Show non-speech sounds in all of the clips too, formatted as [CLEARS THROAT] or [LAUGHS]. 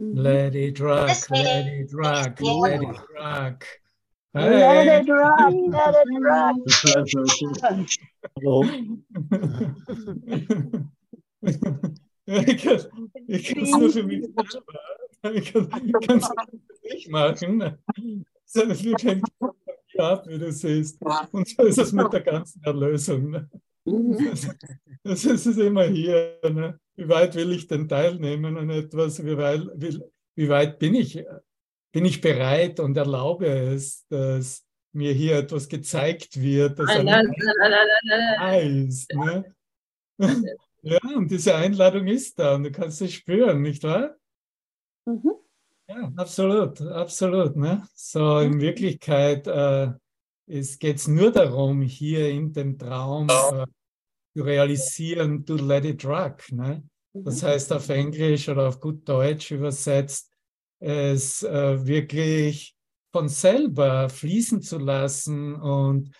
Let it rock, let it rock, let it rock. Let it rock, let it rock. Hallo. Ich kann es nur für mich selber. Ich kann es nicht machen. Sondern wir hängt ab, wie du siehst. Und so ist es mit der ganzen Erlösung. Ne? Das ist es immer hier. Ne? Wie weit will ich denn teilnehmen an etwas? Wie weit, wie, wie weit bin ich, bin ich bereit und erlaube es, dass mir hier etwas gezeigt wird, das heißt. Ne? [LAUGHS] Ja, und diese Einladung ist da und du kannst es spüren, nicht wahr? Mhm. Ja, absolut, absolut. Ne? So in Wirklichkeit äh, geht es nur darum, hier in dem Traum äh, zu realisieren, to let it rock. Ne? Das heißt auf Englisch oder auf gut Deutsch übersetzt, es äh, wirklich von selber fließen zu lassen und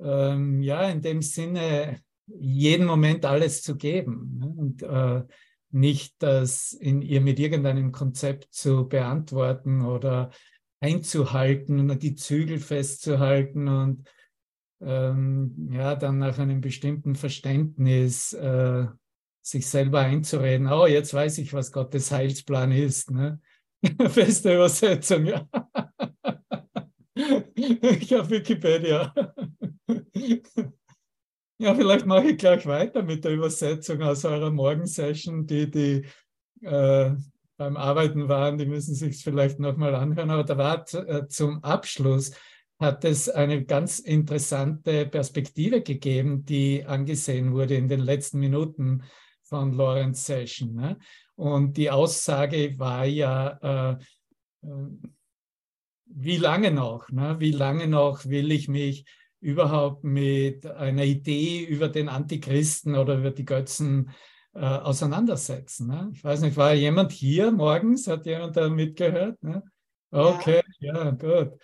ähm, ja, in dem Sinne jeden Moment alles zu geben ne? und äh, nicht das in ihr mit irgendeinem Konzept zu beantworten oder einzuhalten und die Zügel festzuhalten und ähm, ja, dann nach einem bestimmten Verständnis äh, sich selber einzureden, oh, jetzt weiß ich, was Gottes Heilsplan ist. Ne? [LAUGHS] Feste Übersetzung, ja. ich habe Wikipedia. Ja, vielleicht mache ich gleich weiter mit der Übersetzung aus eurer Morgensession. Die, die äh, beim Arbeiten waren, die müssen sich vielleicht nochmal anhören. Aber da war äh, zum Abschluss, hat es eine ganz interessante Perspektive gegeben, die angesehen wurde in den letzten Minuten von Lorenz Session. Ne? Und die Aussage war ja, äh, äh, wie lange noch? Ne? Wie lange noch will ich mich überhaupt mit einer Idee über den Antichristen oder über die Götzen äh, auseinandersetzen. Ne? Ich weiß nicht, war jemand hier morgens? Hat jemand da mitgehört? Ne? Okay, ja, ja gut.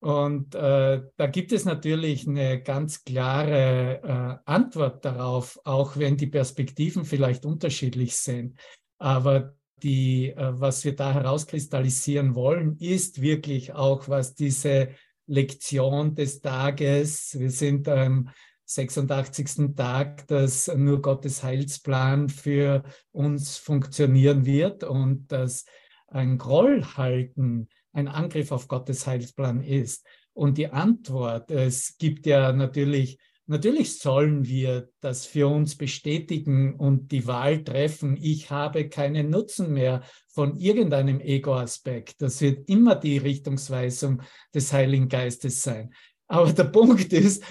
Und äh, da gibt es natürlich eine ganz klare äh, Antwort darauf, auch wenn die Perspektiven vielleicht unterschiedlich sind. Aber die, äh, was wir da herauskristallisieren wollen, ist wirklich auch, was diese Lektion des Tages. Wir sind am 86. Tag, dass nur Gottes Heilsplan für uns funktionieren wird und dass ein Groll halten ein Angriff auf Gottes Heilsplan ist. Und die Antwort, es gibt ja natürlich Natürlich sollen wir das für uns bestätigen und die Wahl treffen. Ich habe keinen Nutzen mehr von irgendeinem Ego-Aspekt. Das wird immer die Richtungsweisung des Heiligen Geistes sein. Aber der [LAUGHS] Punkt ist,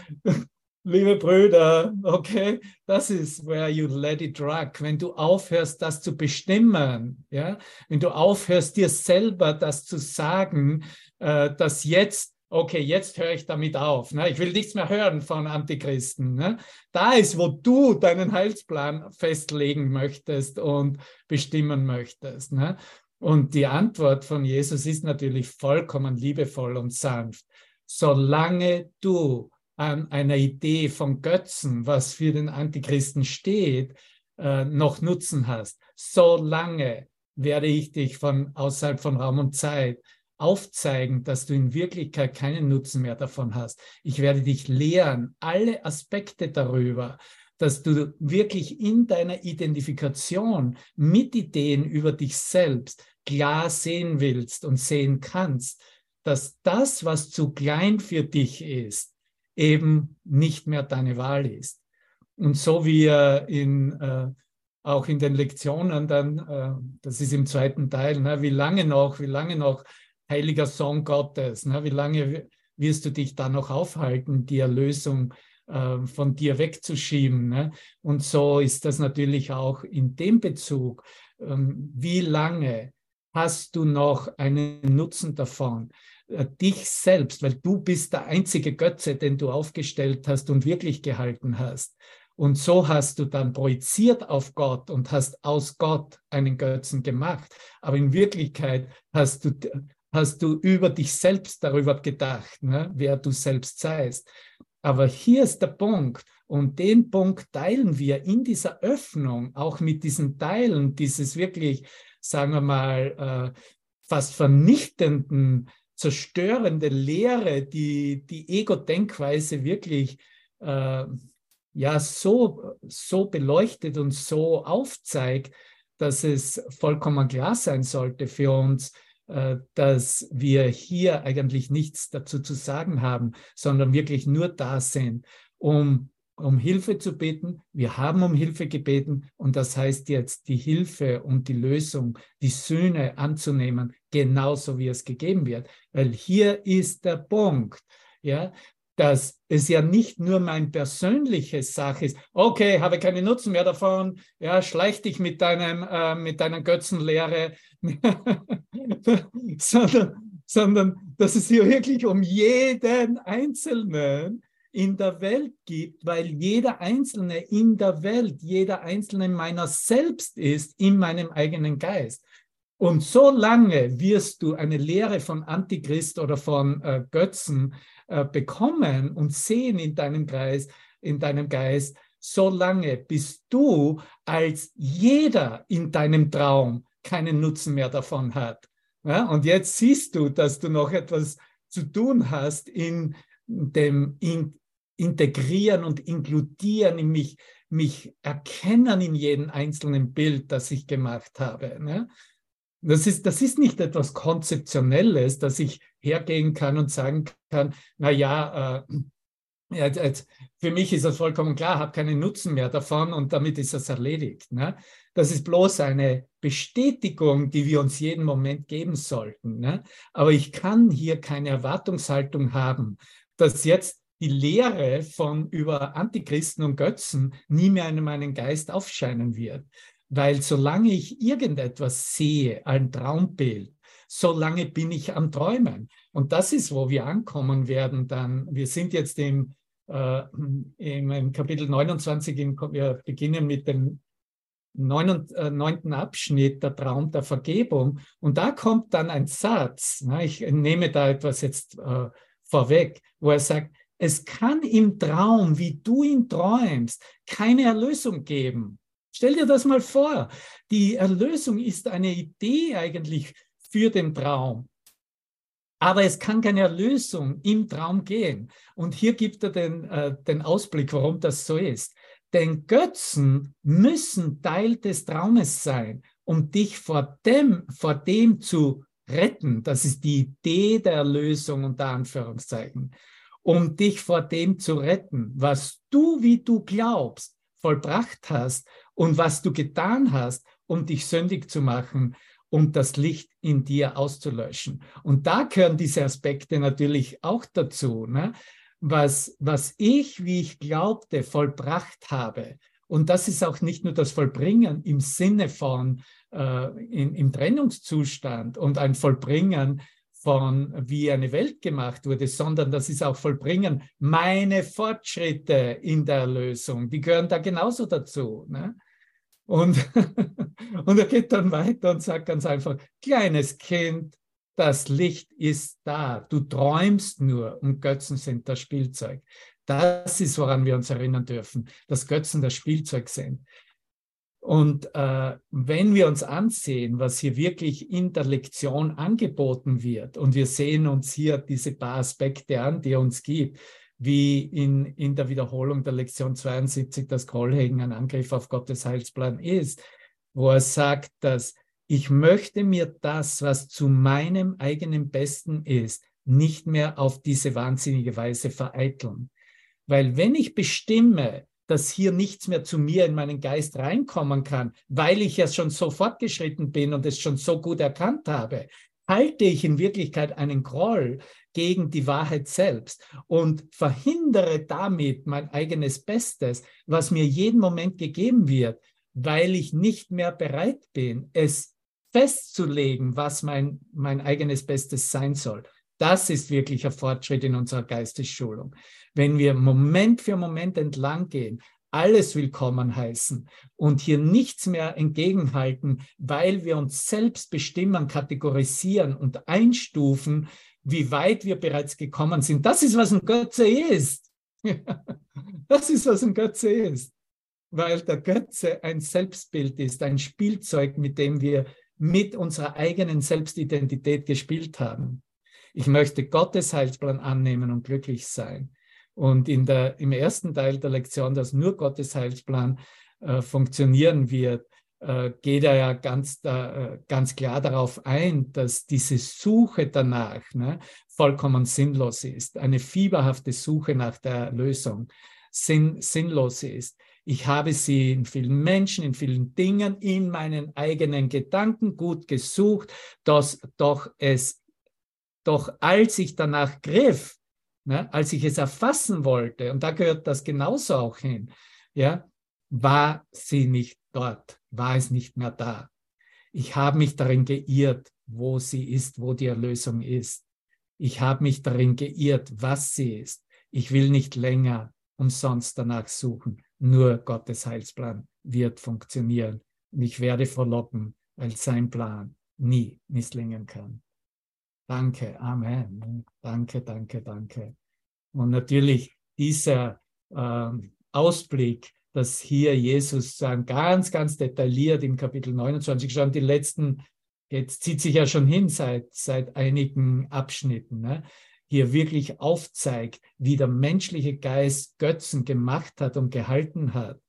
liebe Brüder, okay, das ist where you let it rock. Wenn du aufhörst, das zu bestimmen, ja, wenn du aufhörst, dir selber das zu sagen, äh, dass jetzt okay, jetzt höre ich damit auf. Ne? Ich will nichts mehr hören von Antichristen. Ne? Da ist, wo du deinen Heilsplan festlegen möchtest und bestimmen möchtest. Ne? Und die Antwort von Jesus ist natürlich vollkommen liebevoll und sanft. Solange du an einer Idee von Götzen, was für den Antichristen steht, äh, noch Nutzen hast, solange werde ich dich von außerhalb von Raum und Zeit aufzeigen, dass du in Wirklichkeit keinen Nutzen mehr davon hast. Ich werde dich lehren, alle Aspekte darüber, dass du wirklich in deiner Identifikation mit Ideen über dich selbst klar sehen willst und sehen kannst, dass das, was zu klein für dich ist, eben nicht mehr deine Wahl ist. Und so wie er in, äh, auch in den Lektionen dann, äh, das ist im zweiten Teil, ne, wie lange noch, wie lange noch heiliger Sohn Gottes. Ne? Wie lange wirst du dich da noch aufhalten, die Erlösung äh, von dir wegzuschieben? Ne? Und so ist das natürlich auch in dem Bezug. Ähm, wie lange hast du noch einen Nutzen davon? Äh, dich selbst, weil du bist der einzige Götze, den du aufgestellt hast und wirklich gehalten hast. Und so hast du dann projiziert auf Gott und hast aus Gott einen Götzen gemacht. Aber in Wirklichkeit hast du hast du über dich selbst darüber gedacht, ne, wer du selbst seist. Aber hier ist der Punkt. Und den Punkt teilen wir in dieser Öffnung, auch mit diesen Teilen, dieses wirklich sagen wir mal, äh, fast vernichtenden, zerstörende Lehre, die die Ego-Denkweise wirklich äh, ja so, so beleuchtet und so aufzeigt, dass es vollkommen klar sein sollte für uns, äh, dass wir hier eigentlich nichts dazu zu sagen haben, sondern wirklich nur da sind, um um Hilfe zu bitten. Wir haben um Hilfe gebeten und das heißt jetzt die Hilfe und die Lösung, die Sühne anzunehmen, genauso wie es gegeben wird. Weil hier ist der Punkt, ja, dass es ja nicht nur mein persönliche Sache ist. Okay, habe keine Nutzen mehr davon. Ja, schleich dich mit deinem äh, mit deiner Götzenlehre, [LAUGHS] sondern, sondern dass es hier wirklich um jeden Einzelnen in der Welt gibt, weil jeder Einzelne in der Welt, jeder Einzelne meiner selbst ist, in meinem eigenen Geist. Und so lange wirst du eine Lehre von Antichrist oder von äh, Götzen äh, bekommen und sehen in deinem Geist, in deinem Geist, so bis du als jeder in deinem Traum keinen Nutzen mehr davon hat. Ja? Und jetzt siehst du, dass du noch etwas zu tun hast in dem in, integrieren und inkludieren, in mich, mich erkennen in jedem einzelnen Bild, das ich gemacht habe. Ne? Das ist, das ist nicht etwas Konzeptionelles, dass ich hergehen kann und sagen kann, na ja, äh, für mich ist das vollkommen klar, habe keinen Nutzen mehr davon und damit ist das erledigt. Ne? Das ist bloß eine Bestätigung, die wir uns jeden Moment geben sollten. Ne? Aber ich kann hier keine Erwartungshaltung haben, dass jetzt die Lehre von über Antichristen und Götzen nie mehr in meinen Geist aufscheinen wird. Weil solange ich irgendetwas sehe, ein Traumbild, solange bin ich am Träumen. Und das ist, wo wir ankommen werden dann. Wir sind jetzt im, äh, im Kapitel 29, in, wir beginnen mit dem neunten, äh, Abschnitt, der Traum der Vergebung. Und da kommt dann ein Satz, na, ich nehme da etwas jetzt äh, vorweg, wo er sagt, es kann im Traum, wie du ihn träumst, keine Erlösung geben. Stell dir das mal vor. Die Erlösung ist eine Idee eigentlich für den Traum. Aber es kann keine Erlösung im Traum gehen. Und hier gibt er den, äh, den Ausblick, warum das so ist. Denn Götzen müssen Teil des Traumes sein, um dich vor dem, vor dem zu retten. Das ist die Idee der Erlösung unter Anführungszeichen um dich vor dem zu retten, was du, wie du glaubst, vollbracht hast und was du getan hast, um dich sündig zu machen und das Licht in dir auszulöschen. Und da gehören diese Aspekte natürlich auch dazu. Ne? Was, was ich, wie ich glaubte, vollbracht habe. Und das ist auch nicht nur das Vollbringen im Sinne von äh, in, im Trennungszustand und ein Vollbringen von wie eine Welt gemacht wurde, sondern das ist auch Vollbringen. Meine Fortschritte in der Erlösung, die gehören da genauso dazu. Ne? Und, [LAUGHS] und er geht dann weiter und sagt ganz einfach, kleines Kind, das Licht ist da. Du träumst nur und Götzen sind das Spielzeug. Das ist, woran wir uns erinnern dürfen, dass Götzen das Spielzeug sind. Und äh, wenn wir uns ansehen, was hier wirklich in der Lektion angeboten wird, und wir sehen uns hier diese paar Aspekte an, die er uns gibt, wie in, in der Wiederholung der Lektion 72 das Grollhegen ein Angriff auf Gottes Heilsplan ist, wo er sagt, dass ich möchte mir das, was zu meinem eigenen Besten ist, nicht mehr auf diese wahnsinnige Weise vereiteln. Weil wenn ich bestimme, dass hier nichts mehr zu mir in meinen Geist reinkommen kann, weil ich ja schon so fortgeschritten bin und es schon so gut erkannt habe, halte ich in Wirklichkeit einen Groll gegen die Wahrheit selbst und verhindere damit mein eigenes Bestes, was mir jeden Moment gegeben wird, weil ich nicht mehr bereit bin, es festzulegen, was mein, mein eigenes Bestes sein soll. Das ist wirklich ein Fortschritt in unserer Geistesschulung. Wenn wir Moment für Moment entlang gehen, alles willkommen heißen und hier nichts mehr entgegenhalten, weil wir uns selbst bestimmen, kategorisieren und einstufen, wie weit wir bereits gekommen sind. Das ist, was ein Götze ist. [LAUGHS] das ist, was ein Götze ist. Weil der Götze ein Selbstbild ist, ein Spielzeug, mit dem wir mit unserer eigenen Selbstidentität gespielt haben. Ich möchte Gottes Heilsplan annehmen und glücklich sein. Und in der, im ersten Teil der Lektion, dass nur Gottes Heilsplan äh, funktionieren wird, äh, geht er ja ganz, da, äh, ganz klar darauf ein, dass diese Suche danach ne, vollkommen sinnlos ist. Eine fieberhafte Suche nach der Lösung sinn, sinnlos ist. Ich habe sie in vielen Menschen, in vielen Dingen, in meinen eigenen Gedanken gut gesucht, dass doch es, doch als ich danach griff, ne, als ich es erfassen wollte, und da gehört das genauso auch hin, ja, war sie nicht dort, war es nicht mehr da. Ich habe mich darin geirrt, wo sie ist, wo die Erlösung ist. Ich habe mich darin geirrt, was sie ist. Ich will nicht länger umsonst danach suchen. Nur Gottes Heilsplan wird funktionieren. Und ich werde verlocken, weil sein Plan nie misslingen kann. Danke, Amen. Danke, danke, danke. Und natürlich dieser äh, Ausblick, dass hier Jesus sagen, ganz, ganz detailliert im Kapitel 29 schon die letzten, jetzt zieht sich ja schon hin seit, seit einigen Abschnitten. Ne? hier wirklich aufzeigt, wie der menschliche Geist Götzen gemacht hat und gehalten hat,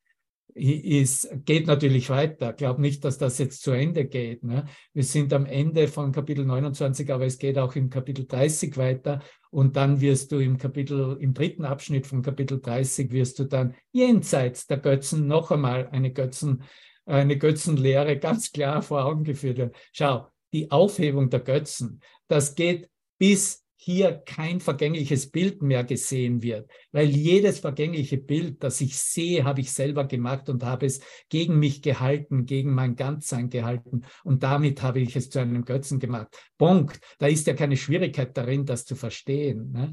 ist, geht natürlich weiter. Ich glaube nicht, dass das jetzt zu Ende geht. Ne? Wir sind am Ende von Kapitel 29, aber es geht auch im Kapitel 30 weiter. Und dann wirst du im Kapitel, im dritten Abschnitt von Kapitel 30 wirst du dann jenseits der Götzen noch einmal eine Götzen, eine Götzenlehre ganz klar vor Augen geführt werden. Schau, die Aufhebung der Götzen, das geht bis hier kein vergängliches Bild mehr gesehen wird, weil jedes vergängliche Bild, das ich sehe, habe ich selber gemacht und habe es gegen mich gehalten, gegen mein Ganzsein gehalten und damit habe ich es zu einem Götzen gemacht. Punkt. Da ist ja keine Schwierigkeit darin, das zu verstehen. Ne?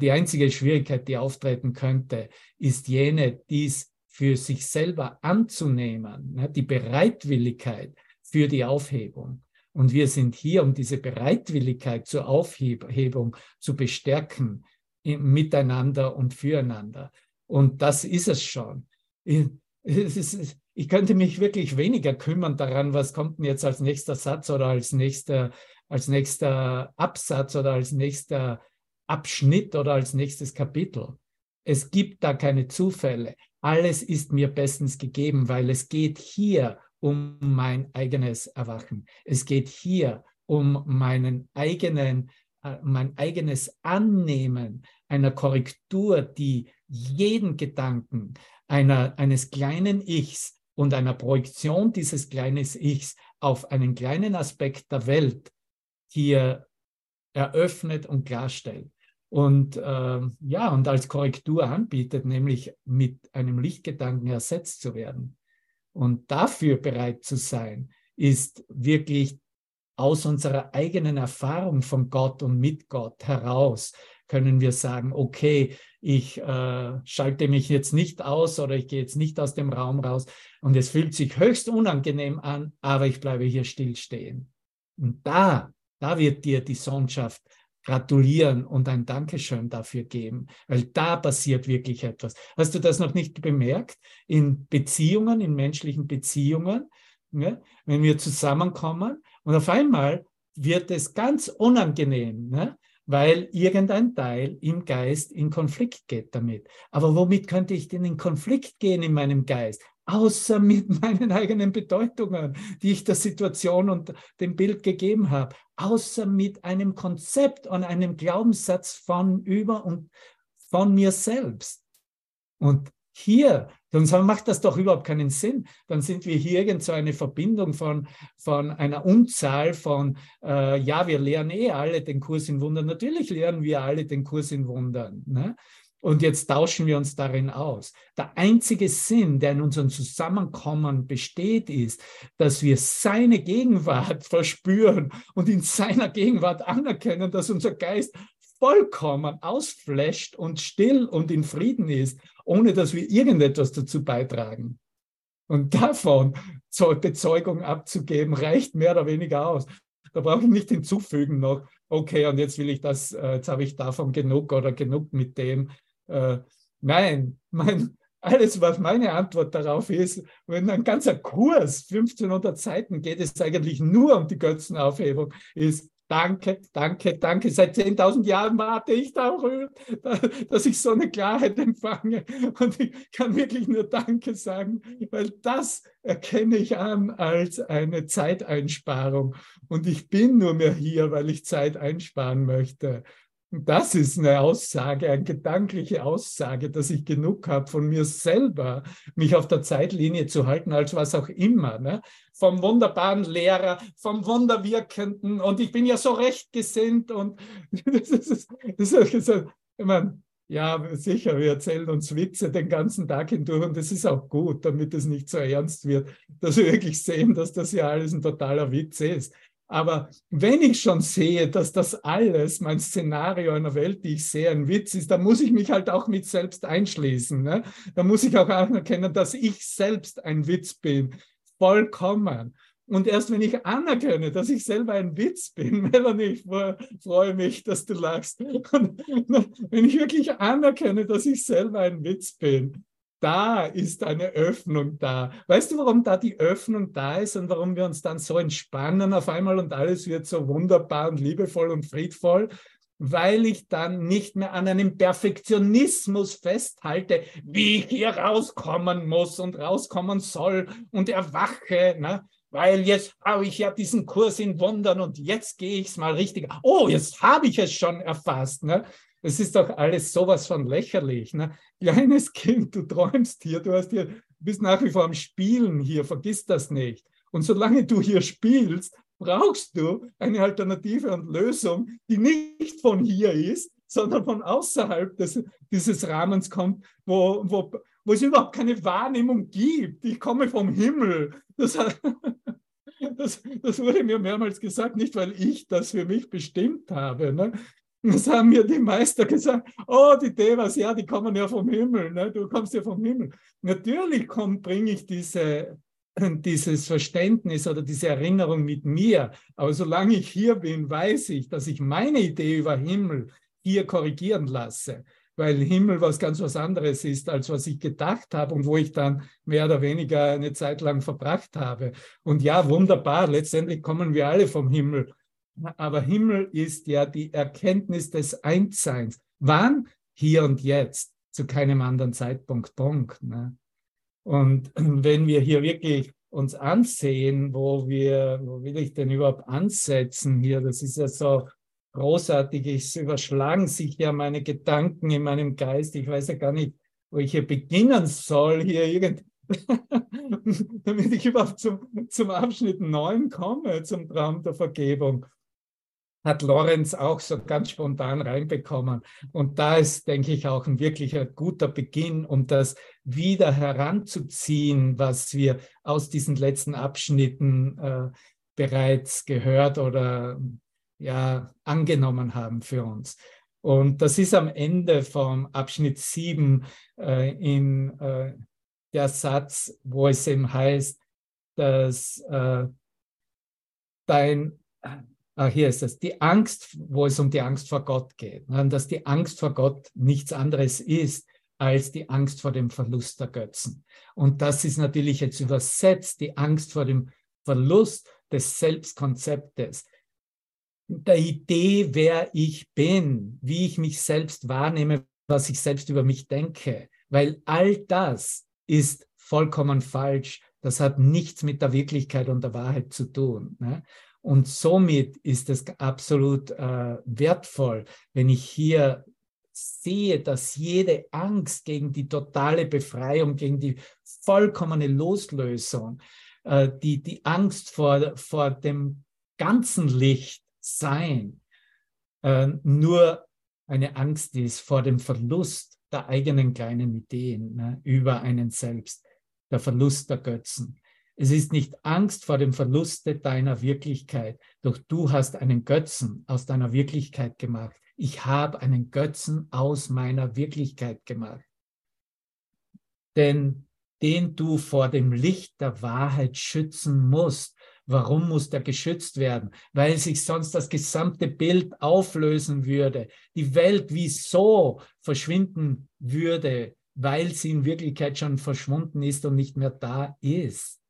Die einzige Schwierigkeit, die auftreten könnte, ist jene, dies für sich selber anzunehmen, ne? die Bereitwilligkeit für die Aufhebung. Und wir sind hier, um diese Bereitwilligkeit zur Aufhebung zu bestärken, miteinander und füreinander. Und das ist es schon. Ich, könnte mich wirklich weniger kümmern daran, was kommt denn jetzt als nächster Satz oder als nächster, als nächster Absatz oder als nächster Abschnitt oder als nächstes Kapitel. Es gibt da keine Zufälle. Alles ist mir bestens gegeben, weil es geht hier um mein eigenes Erwachen. Es geht hier um meinen eigenen, äh, mein eigenes Annehmen einer Korrektur, die jeden Gedanken einer, eines kleinen Ichs und einer Projektion dieses kleinen Ichs auf einen kleinen Aspekt der Welt hier eröffnet und klarstellt. Und äh, ja, und als Korrektur anbietet, nämlich mit einem Lichtgedanken ersetzt zu werden. Und dafür bereit zu sein, ist wirklich aus unserer eigenen Erfahrung von Gott und mit Gott heraus können wir sagen, okay, ich äh, schalte mich jetzt nicht aus oder ich gehe jetzt nicht aus dem Raum raus und es fühlt sich höchst unangenehm an, aber ich bleibe hier stillstehen. Und da, da wird dir die Sohnschaft gratulieren und ein Dankeschön dafür geben, weil da passiert wirklich etwas. Hast du das noch nicht bemerkt? In Beziehungen, in menschlichen Beziehungen, ne? wenn wir zusammenkommen und auf einmal wird es ganz unangenehm, ne? weil irgendein Teil im Geist in Konflikt geht damit. Aber womit könnte ich denn in Konflikt gehen in meinem Geist? Außer mit [LAUGHS] meinen eigenen Bedeutungen, die ich der Situation und dem Bild gegeben habe, außer mit einem Konzept und einem Glaubenssatz von über und von mir selbst. Und hier, dann macht das doch überhaupt keinen Sinn. Dann sind wir hier irgend so eine Verbindung von, von einer Unzahl von, äh, ja, wir lernen eh alle den Kurs in Wundern. Natürlich lernen wir alle den Kurs in Wundern. Ne? Und jetzt tauschen wir uns darin aus. Der einzige Sinn, der in unserem Zusammenkommen besteht, ist, dass wir seine Gegenwart [LAUGHS] verspüren und in seiner Gegenwart anerkennen, dass unser Geist vollkommen ausflasht und still und in Frieden ist, ohne dass wir irgendetwas dazu beitragen. Und davon zur Bezeugung abzugeben, reicht mehr oder weniger aus. Da brauche ich nicht hinzufügen noch, okay, und jetzt will ich das, äh, jetzt habe ich davon genug oder genug mit dem, äh, nein, mein alles, was meine Antwort darauf ist, wenn ein ganzer Kurs, 1500 Seiten, geht es eigentlich nur um die Götzenaufhebung, ist Danke, danke, danke. Seit 10.000 Jahren warte ich darüber, dass ich so eine Klarheit empfange. Und ich kann wirklich nur Danke sagen, weil das erkenne ich an als eine Zeiteinsparung. Und ich bin nur mehr hier, weil ich Zeit einsparen möchte. Das ist eine Aussage, eine gedankliche Aussage, dass ich genug habe von mir selber, mich auf der Zeitlinie zu halten, als was auch immer. Ne? Vom wunderbaren Lehrer, vom Wunderwirkenden und ich bin ja so recht gesinnt und [LAUGHS] das ist, das ist, ich meine, ja, sicher, wir erzählen uns Witze den ganzen Tag hindurch und das ist auch gut, damit es nicht so ernst wird, dass wir wirklich sehen, dass das ja alles ein totaler Witz ist. Aber wenn ich schon sehe, dass das alles, mein Szenario einer Welt, die ich sehe, ein Witz ist, dann muss ich mich halt auch mit selbst einschließen. Ne? Da muss ich auch anerkennen, dass ich selbst ein Witz bin. Vollkommen. Und erst wenn ich anerkenne, dass ich selber ein Witz bin, [LAUGHS] Melanie, ich freue mich, dass du lachst. [LAUGHS] Und wenn ich wirklich anerkenne, dass ich selber ein Witz bin, da ist eine Öffnung da. Weißt du, warum da die Öffnung da ist und warum wir uns dann so entspannen auf einmal und alles wird so wunderbar und liebevoll und friedvoll? Weil ich dann nicht mehr an einem Perfektionismus festhalte, wie ich hier rauskommen muss und rauskommen soll und erwache, ne? Weil jetzt habe ich ja diesen Kurs in Wundern und jetzt gehe ich es mal richtig. Oh, jetzt habe ich es schon erfasst. Ne? Es ist doch alles sowas von lächerlich. Ne? Kleines Kind, du träumst hier, du hast hier, bist nach wie vor am Spielen hier, vergiss das nicht. Und solange du hier spielst, brauchst du eine Alternative und Lösung, die nicht von hier ist, sondern von außerhalb des, dieses Rahmens kommt, wo, wo, wo es überhaupt keine Wahrnehmung gibt. Ich komme vom Himmel. Das, [LAUGHS] das, das wurde mir mehrmals gesagt, nicht weil ich das für mich bestimmt habe, ne? Das haben mir die Meister gesagt, oh, die Devas, ja, die kommen ja vom Himmel, ne? du kommst ja vom Himmel. Natürlich bringe ich diese, [CLEARS THROAT] dieses Verständnis oder diese Erinnerung mit mir, aber solange ich hier bin, weiß ich, dass ich meine Idee über Himmel hier korrigieren lasse, weil Himmel was ganz was anderes ist, als was ich gedacht habe und wo ich dann mehr oder weniger eine Zeit lang verbracht habe. Und ja, wunderbar, letztendlich kommen wir alle vom Himmel aber Himmel ist ja die Erkenntnis des Einsseins. Wann? Hier und jetzt, zu keinem anderen Zeitpunkt. Punkt. Ne? Und wenn wir hier wirklich uns ansehen, wo wir, wo will ich denn überhaupt ansetzen hier? Das ist ja so großartig. Es überschlagen sich ja meine Gedanken in meinem Geist. Ich weiß ja gar nicht, wo ich hier beginnen soll, hier irgend, [LAUGHS] damit ich überhaupt zum, zum Abschnitt 9 komme, zum Traum der Vergebung hat Lorenz auch so ganz spontan reinbekommen. Und da ist, denke ich, auch ein wirklicher guter Beginn, um das wieder heranzuziehen, was wir aus diesen letzten Abschnitten äh, bereits gehört oder ja angenommen haben für uns. Und das ist am Ende vom Abschnitt 7 äh, in äh, der Satz, wo es eben heißt, dass äh, dein Ah, hier ist es, die Angst, wo es um die Angst vor Gott geht, ne, dass die Angst vor Gott nichts anderes ist als die Angst vor dem Verlust der Götzen. Und das ist natürlich jetzt übersetzt, die Angst vor dem Verlust des Selbstkonzeptes, der Idee, wer ich bin, wie ich mich selbst wahrnehme, was ich selbst über mich denke, weil all das ist vollkommen falsch. Das hat nichts mit der Wirklichkeit und der Wahrheit zu tun. Ne? Und somit ist es absolut äh, wertvoll, wenn ich hier sehe, dass jede Angst gegen die totale Befreiung, gegen die vollkommene Loslösung, äh, die, die Angst vor, vor dem ganzen Licht sein, äh, nur eine Angst ist vor dem Verlust der eigenen kleinen Ideen ne, über einen selbst, der Verlust der Götzen. Es ist nicht Angst vor dem Verluste deiner Wirklichkeit, doch du hast einen Götzen aus deiner Wirklichkeit gemacht. Ich habe einen Götzen aus meiner Wirklichkeit gemacht. Denn den du vor dem Licht der Wahrheit schützen musst. Warum muss der geschützt werden? Weil sich sonst das gesamte Bild auflösen würde, die Welt wieso verschwinden würde, weil sie in Wirklichkeit schon verschwunden ist und nicht mehr da ist.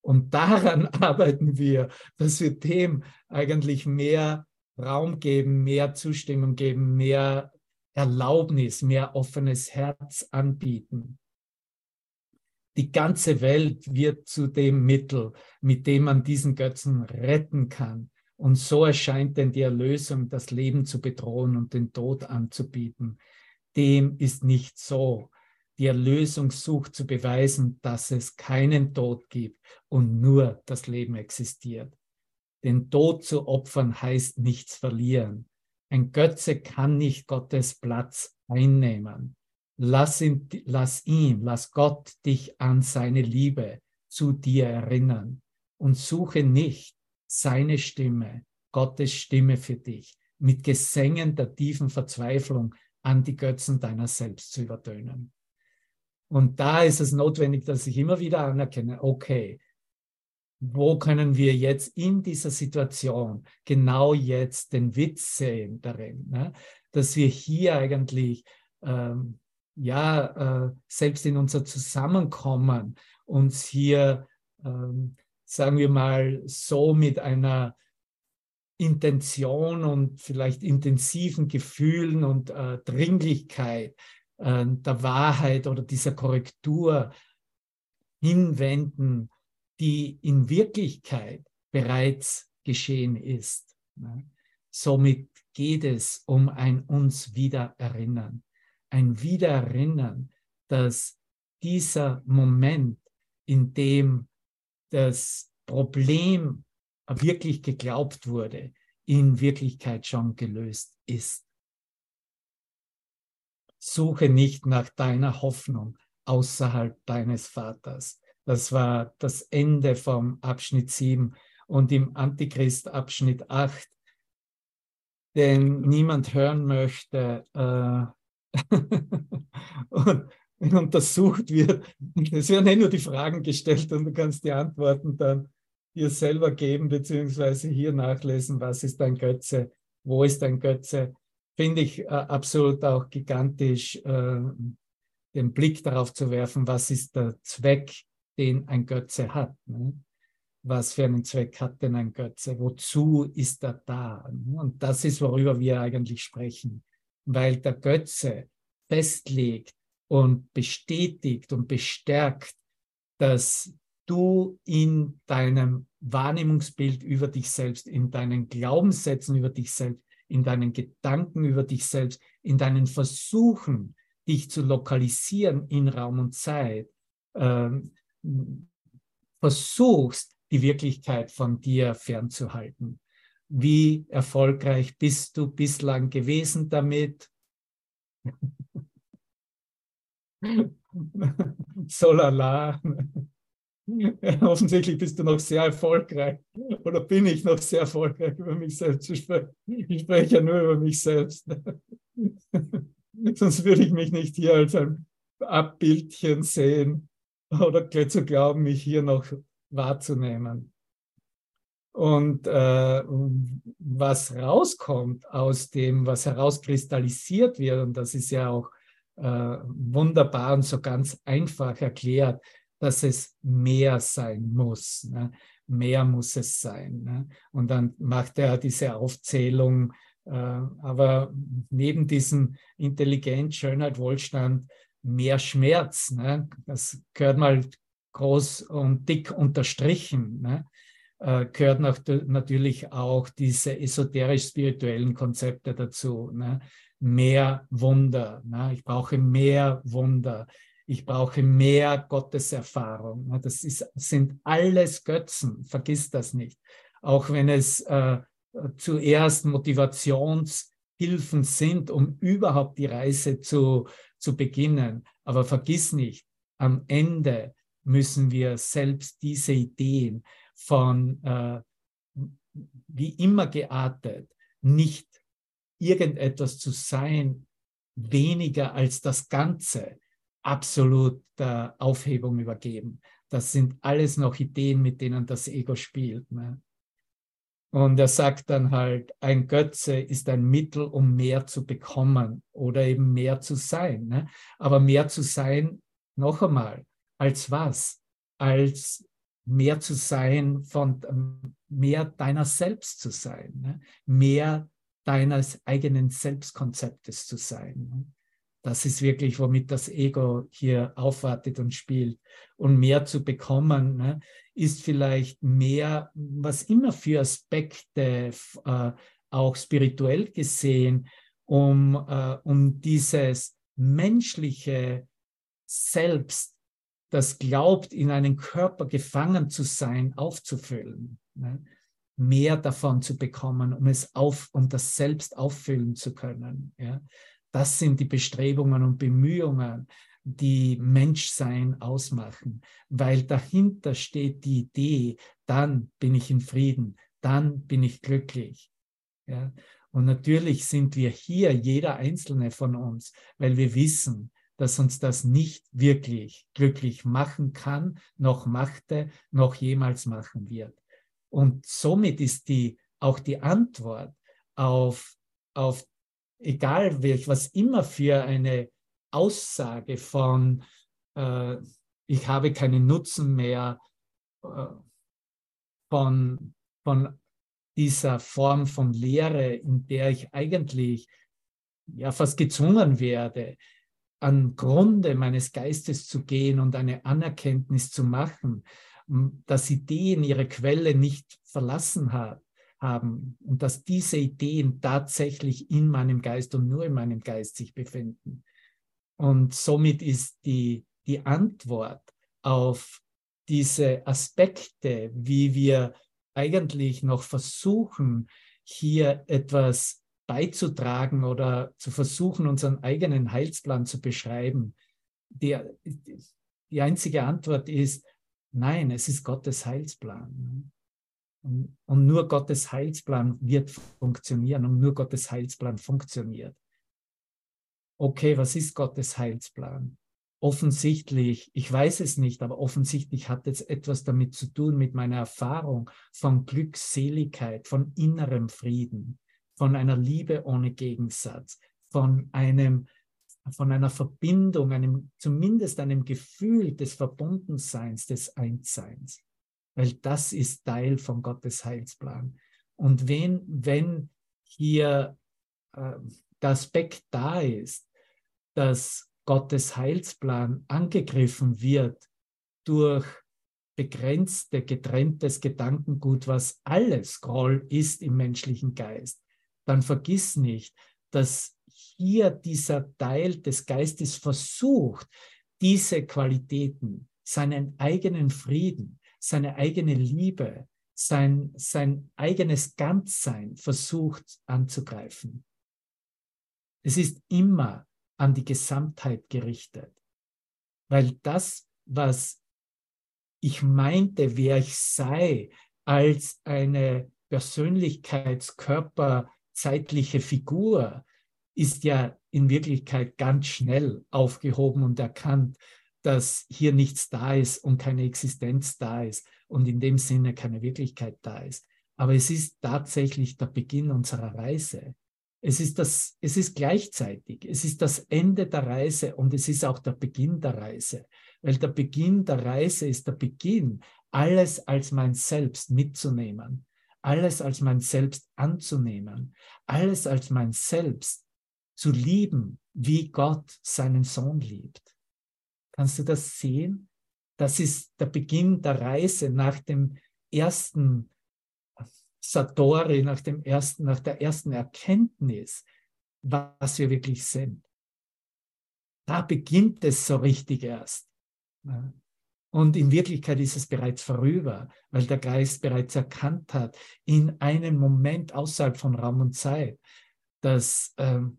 Und daran [LAUGHS] arbeiten wir, dass wir dem eigentlich mehr Raum geben, mehr Zustimmung geben, mehr Erlaubnis, mehr offenes Herz anbieten. Die ganze Welt wird zu dem Mittel, mit dem man diesen Götzen retten kann. Und so erscheint denn die Erlösung, das Leben zu bedrohen und den Tod anzubieten. Dem ist nicht so. Die Erlösung sucht zu beweisen, dass es keinen Tod gibt und nur das Leben existiert. Den Tod zu opfern heißt nichts verlieren. Ein Götze kann nicht Gottes Platz einnehmen. Lass ihn, lass ihn, lass Gott dich an seine Liebe zu dir erinnern und suche nicht seine Stimme, Gottes Stimme für dich, mit Gesängen der tiefen Verzweiflung an die Götzen deiner selbst zu übertönen. Und da ist es notwendig, dass ich immer wieder anerkenne, okay, wo können wir jetzt in dieser Situation genau jetzt den Witz sehen darin, ne? dass wir hier eigentlich ähm, ja äh, selbst in unser Zusammenkommen uns hier ähm, sagen wir mal so mit einer Intention und vielleicht intensiven Gefühlen und äh, Dringlichkeit äh, der Wahrheit oder dieser Korrektur hinwenden die in Wirklichkeit bereits geschehen ist. Somit geht es um ein uns Wiedererinnern. Ein Wiedererinnern, dass dieser Moment, in dem das Problem wirklich geglaubt wurde, in Wirklichkeit schon gelöst ist. Suche nicht nach deiner Hoffnung außerhalb deines Vaters. Das war das Ende vom Abschnitt 7 und im Antichrist Abschnitt 8, den niemand hören möchte äh, und untersucht wird. Es werden eh nur die Fragen gestellt und du kannst die Antworten dann dir selber geben, beziehungsweise hier nachlesen, was ist ein Götze, wo ist ein Götze. Finde ich äh, absolut auch gigantisch, äh, den Blick darauf zu werfen, was ist der Zweck den ein Götze hat. Ne? Was für einen Zweck hat denn ein Götze? Wozu ist er da? Ne? Und das ist, worüber wir eigentlich sprechen, weil der Götze festlegt und bestätigt und bestärkt, dass du in deinem Wahrnehmungsbild über dich selbst, in deinen Glaubenssätzen über dich selbst, in deinen Gedanken über dich selbst, in deinen Versuchen, dich zu lokalisieren in Raum und Zeit, ähm, versuchst, die Wirklichkeit von dir fernzuhalten. Wie erfolgreich bist du bislang gewesen damit? [LAUGHS] Solala. Offensichtlich bist du noch sehr erfolgreich oder bin ich noch sehr erfolgreich, über mich selbst zu sprechen. Ich spreche ja nur über mich selbst. [LAUGHS] Sonst würde ich mich nicht hier als ein Abbildchen sehen oder zu glauben, mich hier noch wahrzunehmen. Und äh, was rauskommt aus dem, was herauskristallisiert wird, und das ist ja auch äh, wunderbar und so ganz einfach erklärt, dass es mehr sein muss. Ne? Mehr muss es sein. Ne? Und dann macht er diese Aufzählung. Äh, aber neben diesem Intelligenz, Schönheit, Wohlstand mehr Schmerz. Ne? Das gehört mal groß und dick unterstrichen. Ne? Äh, gehört noch, natürlich auch diese esoterisch-spirituellen Konzepte dazu. Ne? Mehr Wunder. Ne? Ich brauche mehr Wunder. Ich brauche mehr Gotteserfahrung. Ne? Das ist, sind alles Götzen. Vergiss das nicht. Auch wenn es äh, zuerst Motivationshilfen sind, um überhaupt die Reise zu, zu beginnen. Aber vergiss nicht, am Ende müssen wir selbst diese Ideen von äh, wie immer geartet, nicht irgendetwas zu sein, weniger als das Ganze, absolut der Aufhebung übergeben. Das sind alles noch Ideen, mit denen das Ego spielt. Ne? Und er sagt dann halt, ein Götze ist ein Mittel, um mehr zu bekommen oder eben mehr zu sein. Ne? Aber mehr zu sein, noch einmal, als was? Als mehr zu sein, von ähm, mehr deiner selbst zu sein, ne? mehr deines eigenen Selbstkonzeptes zu sein. Ne? Das ist wirklich, womit das Ego hier aufwartet und spielt. Und mehr zu bekommen, ne, ist vielleicht mehr, was immer für Aspekte, äh, auch spirituell gesehen, um, äh, um dieses menschliche Selbst, das glaubt, in einen Körper gefangen zu sein, aufzufüllen. Ne? Mehr davon zu bekommen, um es auf, um das Selbst auffüllen zu können. Ja? Das sind die Bestrebungen und Bemühungen, die Menschsein ausmachen, weil dahinter steht die Idee, dann bin ich in Frieden, dann bin ich glücklich. Ja? Und natürlich sind wir hier, jeder einzelne von uns, weil wir wissen, dass uns das nicht wirklich glücklich machen kann, noch machte, noch jemals machen wird. Und somit ist die, auch die Antwort auf, auf egal welch, was immer für eine Aussage von, äh, ich habe keinen Nutzen mehr, äh, von, von dieser Form von Lehre, in der ich eigentlich ja fast gezwungen werde, an Grunde meines Geistes zu gehen und eine Anerkenntnis zu machen, dass Ideen ihre Quelle nicht verlassen hat, haben und dass diese Ideen tatsächlich in meinem Geist und nur in meinem Geist sich befinden. Und somit ist die, die Antwort auf diese Aspekte, wie wir eigentlich noch versuchen, hier etwas beizutragen oder zu versuchen, unseren eigenen Heilsplan zu beschreiben. Die, die einzige Antwort ist, nein, es ist Gottes Heilsplan. Und, nur Gottes Heilsplan wird funktionieren und nur Gottes Heilsplan funktioniert. Okay, was ist Gottes Heilsplan? Offensichtlich, ich weiß es nicht, aber offensichtlich hat es etwas damit zu tun mit meiner Erfahrung von Glückseligkeit, von innerem Frieden, von einer Liebe ohne Gegensatz, von einem von einer Verbindung, einem zumindest einem Gefühl des Verbundenseins, des Einsseins weil das ist Teil von Gottes Heilsplan. Und wenn, wenn hier äh, der Aspekt da ist, dass Gottes Heilsplan angegriffen wird durch begrenzte, getrenntes Gedankengut, was alles Groll ist im menschlichen Geist, dann vergiss nicht, dass hier dieser Teil des Geistes versucht, diese Qualitäten, seinen eigenen Frieden, seine eigene Liebe, sein, sein eigenes Ganzsein versucht anzugreifen. Es ist immer an die Gesamtheit gerichtet, weil das, was ich meinte, wer ich sei, als eine Persönlichkeitskörper, zeitliche Figur, ist ja in Wirklichkeit ganz schnell aufgehoben und erkannt dass hier nichts da ist und keine Existenz da ist und in dem Sinne keine Wirklichkeit da ist. Aber es ist tatsächlich der Beginn unserer Reise. Es ist, das, es ist gleichzeitig, es ist das Ende der Reise und es ist auch der Beginn der Reise. Weil der Beginn der Reise ist der Beginn, alles als mein Selbst mitzunehmen, alles als mein Selbst anzunehmen, alles als mein Selbst zu lieben, wie Gott seinen Sohn liebt. Kannst du das sehen? Das ist der Beginn der Reise nach dem ersten Satori, nach, dem ersten, nach der ersten Erkenntnis, was wir wirklich sind. Da beginnt es so richtig erst. Und in Wirklichkeit ist es bereits vorüber, weil der Geist bereits erkannt hat, in einem Moment außerhalb von Raum und Zeit, dass ähm,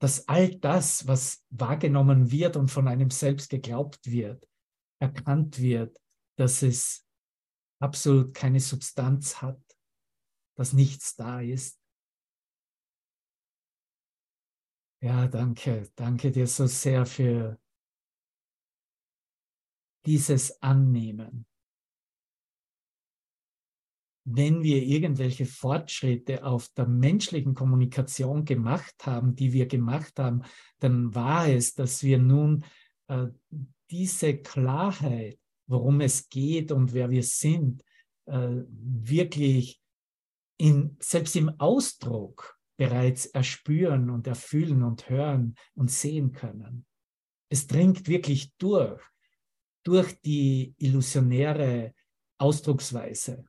dass all das, was wahrgenommen wird und von einem selbst geglaubt wird, erkannt wird, dass es absolut keine Substanz hat, dass nichts da ist. Ja, danke, danke dir so sehr für dieses Annehmen. wenn wir irgendwelche Fortschritte auf der menschlichen Kommunikation gemacht haben, die wir gemacht haben, dann war es, dass wir nun äh, diese Klarheit, worum es geht und wer wir sind, äh, wirklich in, selbst im Ausdruck bereits erspüren und erfühlen und hören und sehen können. Es dringt wirklich durch, durch die illusionäre Ausdrucksweise.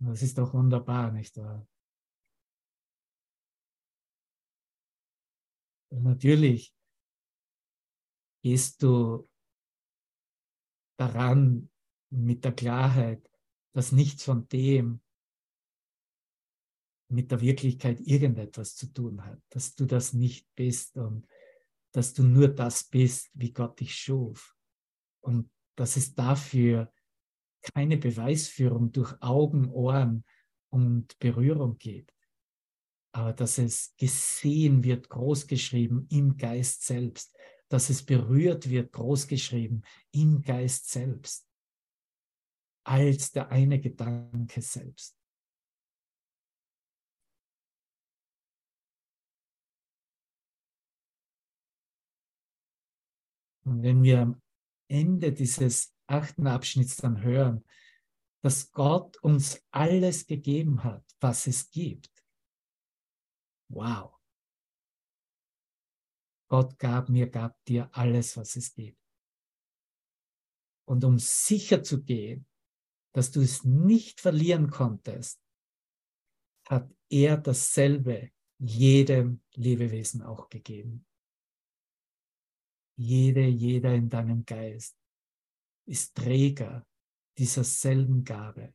Das ist doch wunderbar, nicht wahr? Natürlich gehst du daran mit der Klarheit, dass nichts von dem mit der Wirklichkeit irgendetwas zu tun hat, dass du das nicht bist und dass du nur das bist, wie Gott dich schuf. Und dass es dafür keine Beweisführung durch Augen, Ohren und Berührung gibt, aber dass es gesehen wird, großgeschrieben im Geist selbst, dass es berührt wird, großgeschrieben im Geist selbst, als der eine Gedanke selbst. Und wenn wir am Ende dieses achten Abschnitts dann hören, dass Gott uns alles gegeben hat, was es gibt. Wow. Gott gab mir, gab dir alles, was es gibt. Und um sicher zu gehen, dass du es nicht verlieren konntest, hat er dasselbe jedem Lebewesen auch gegeben. Jede, jeder in deinem Geist ist Träger dieser selben Gabe,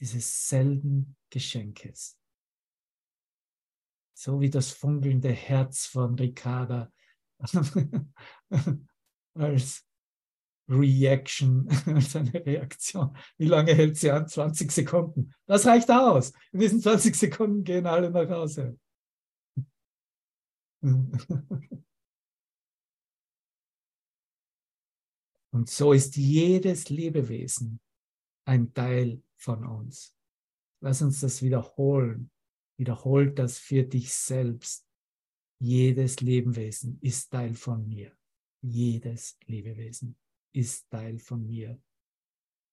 dieses selben Geschenkes. So wie das funkelnde Herz von Ricarda [LAUGHS] als Reaction, [LAUGHS] als eine Reaktion. Wie lange hält sie an? 20 Sekunden. Das reicht aus. In diesen 20 Sekunden gehen alle nach Hause. [LAUGHS] Und so ist jedes Lebewesen ein Teil von uns. Lass uns das wiederholen. Wiederholt das für dich selbst. Jedes Lebewesen ist Teil von mir. Jedes Lebewesen ist Teil von mir.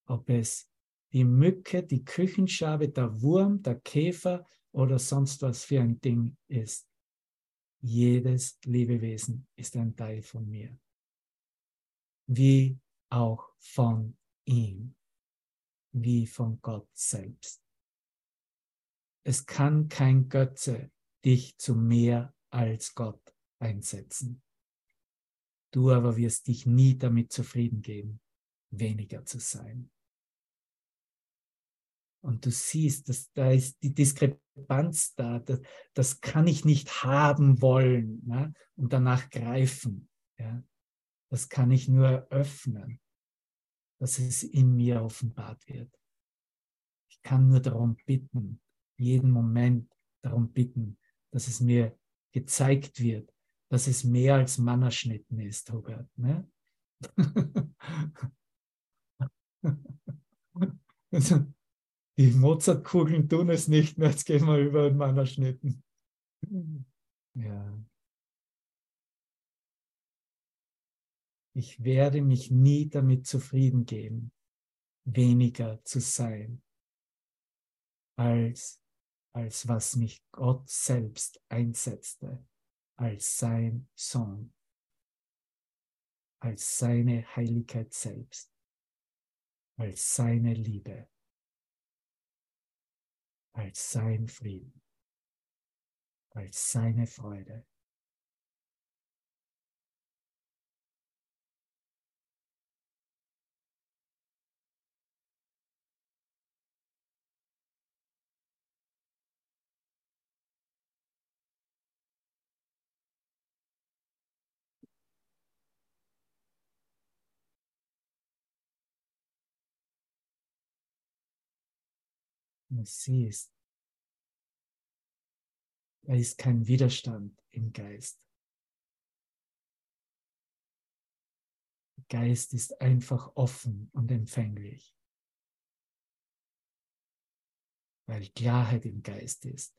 Ob es die Mücke, die Küchenschabe, der Wurm, der Käfer oder sonst was für ein Ding ist. Jedes Lebewesen ist ein Teil von mir wie auch von ihm, wie von Gott selbst. Es kann kein Götze dich zu mehr als Gott einsetzen. Du aber wirst dich nie damit zufrieden geben, weniger zu sein. Und du siehst, dass da ist die Diskrepanz da, das, das kann ich nicht haben wollen ne? und danach greifen. Ja? Das kann ich nur öffnen, dass es in mir offenbart wird. Ich kann nur darum bitten, jeden Moment darum bitten, dass es mir gezeigt wird, dass es mehr als Mannerschnitten ist, Hubert. Ne? [LAUGHS] also, die Mozartkugeln tun es nicht mehr, jetzt gehen wir über den Mannerschnitten. Ja. Ich werde mich nie damit zufrieden geben, weniger zu sein, als, als was mich Gott selbst einsetzte, als sein Sohn, als seine Heiligkeit selbst, als seine Liebe, als sein Frieden, als seine Freude. Du siehst, da ist kein Widerstand im Geist. Geist ist einfach offen und empfänglich, weil Klarheit im Geist ist,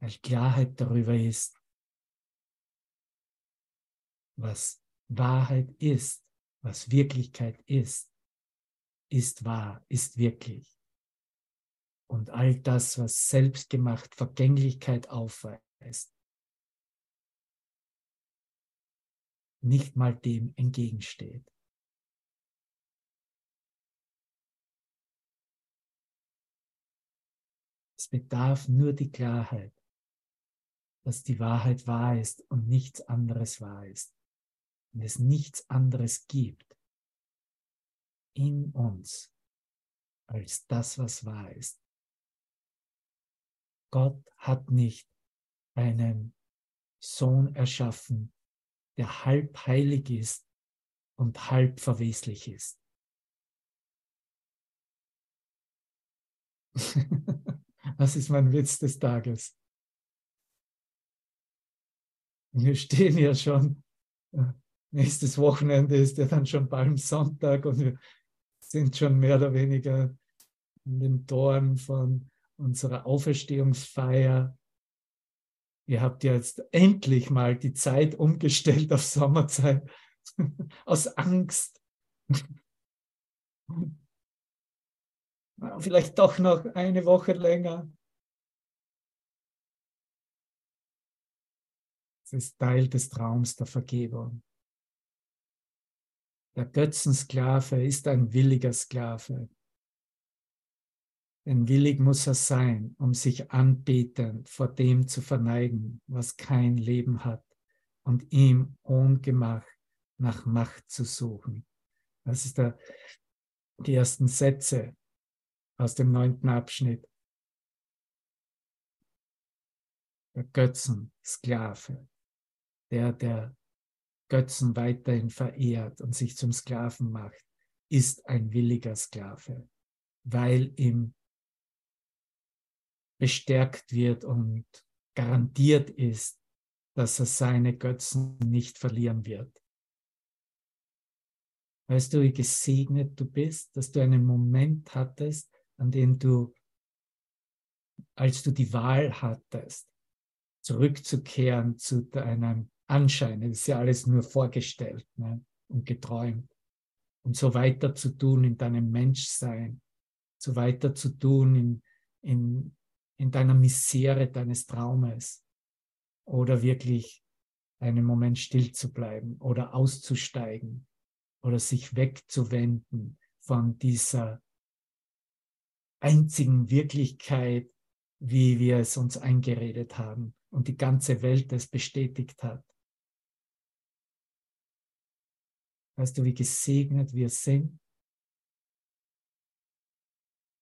weil Klarheit darüber ist, was Wahrheit ist, was Wirklichkeit ist, ist wahr, ist wirklich. Und all das, was selbstgemacht Vergänglichkeit aufweist, nicht mal dem entgegensteht. Es bedarf nur die Klarheit, dass die Wahrheit wahr ist und nichts anderes wahr ist. Und es nichts anderes gibt in uns als das, was wahr ist. Gott hat nicht einen Sohn erschaffen, der halb heilig ist und halb verweslich ist. [LAUGHS] das ist mein Witz des Tages. Wir stehen ja schon, äh, nächstes Wochenende ist ja dann schon Palmsonntag und wir sind schon mehr oder weniger in den Toren von unserer Auferstehungsfeier ihr habt jetzt endlich mal die Zeit umgestellt auf Sommerzeit [LAUGHS] aus Angst. [LAUGHS] Vielleicht doch noch eine Woche länger. Es ist Teil des Traums der Vergebung. Der Götzensklave ist ein williger Sklave. Denn willig muss er sein, um sich anbetend vor dem zu verneigen, was kein Leben hat, und ihm ohne Gemach nach Macht zu suchen. Das ist der, die ersten Sätze aus dem neunten Abschnitt. Der Götzen, Sklave, der, der Götzen weiterhin verehrt und sich zum Sklaven macht, ist ein williger Sklave, weil ihm bestärkt wird und garantiert ist, dass er seine Götzen nicht verlieren wird. Weißt du, wie gesegnet du bist, dass du einen Moment hattest, an dem du, als du die Wahl hattest, zurückzukehren zu deinem Anschein, das ist ja alles nur vorgestellt ne, und geträumt, und so weiter zu tun in deinem Menschsein, so weiter zu tun in, in in deiner Misere deines Traumes oder wirklich einen Moment still zu bleiben oder auszusteigen oder sich wegzuwenden von dieser einzigen Wirklichkeit, wie wir es uns eingeredet haben und die ganze Welt es bestätigt hat. Weißt du, wie gesegnet wir sind?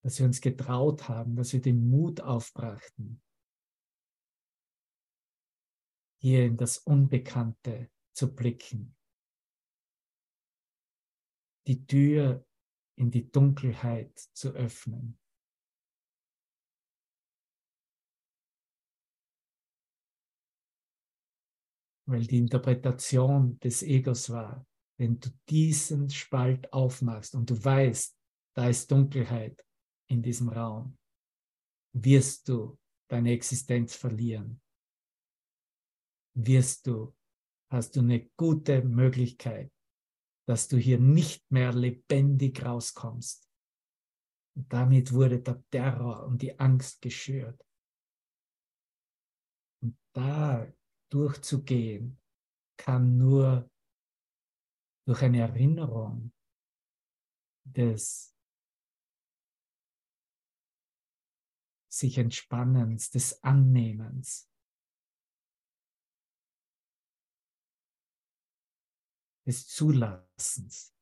Dass wir uns getraut haben, dass wir den Mut aufbrachten, hier in das Unbekannte zu blicken, die Tür in die Dunkelheit zu öffnen. Weil die Interpretation des Egos war, wenn du diesen Spalt aufmachst und du weißt, da ist Dunkelheit, in diesem Raum, wirst du deine Existenz verlieren. Wirst du, hast du eine gute Möglichkeit, dass du hier nicht mehr lebendig rauskommst. Und damit wurde der Terror und die Angst geschürt. Und da durchzugehen, kann nur durch eine Erinnerung des sich Entspannens, des Annehmens. des Zulassens,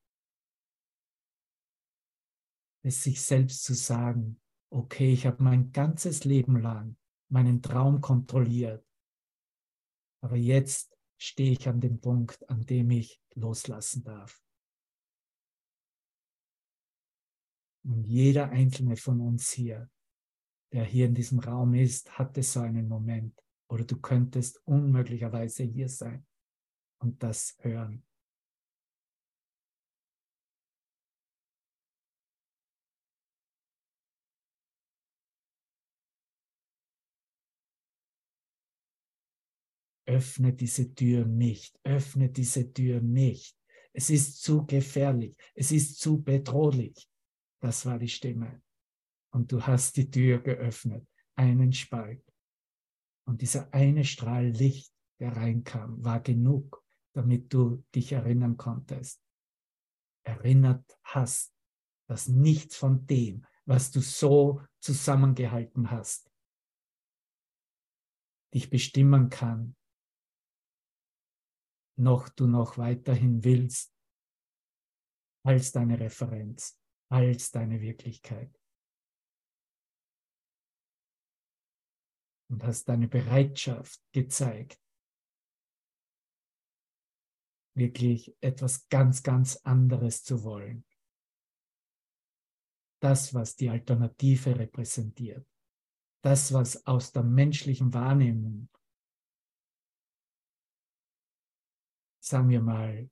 es sich selbst zu sagen, okay, ich habe mein ganzes Leben lang meinen Traum kontrolliert, aber jetzt stehe ich an dem Punkt, an dem ich loslassen darf. Und jeder einzelne von uns hier der hier in diesem Raum ist, hatte so einen Moment. Oder du könntest unmöglicherweise hier sein und das hören. Öffne diese Tür nicht, öffne diese Tür nicht. Es ist zu gefährlich, es ist zu bedrohlich. Das war die Stimme. Und du hast die Tür geöffnet, einen Spalt. Und dieser eine Strahl Licht, der reinkam, war genug, damit du dich erinnern konntest. Erinnert hast, dass nichts von dem, was du so zusammengehalten hast, dich bestimmen kann, noch du noch weiterhin willst, als deine Referenz, als deine Wirklichkeit. Und hast deine Bereitschaft gezeigt, wirklich etwas ganz, ganz anderes zu wollen. Das, was die Alternative repräsentiert. Das, was aus der menschlichen Wahrnehmung, sagen wir mal,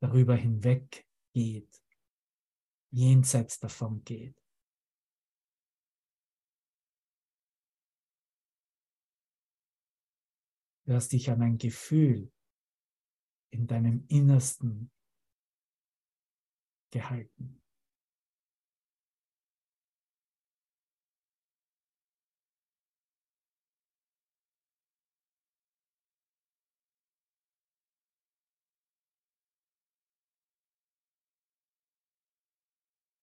darüber hinweg geht, jenseits davon geht. Du hast dich an ein Gefühl in deinem Innersten gehalten.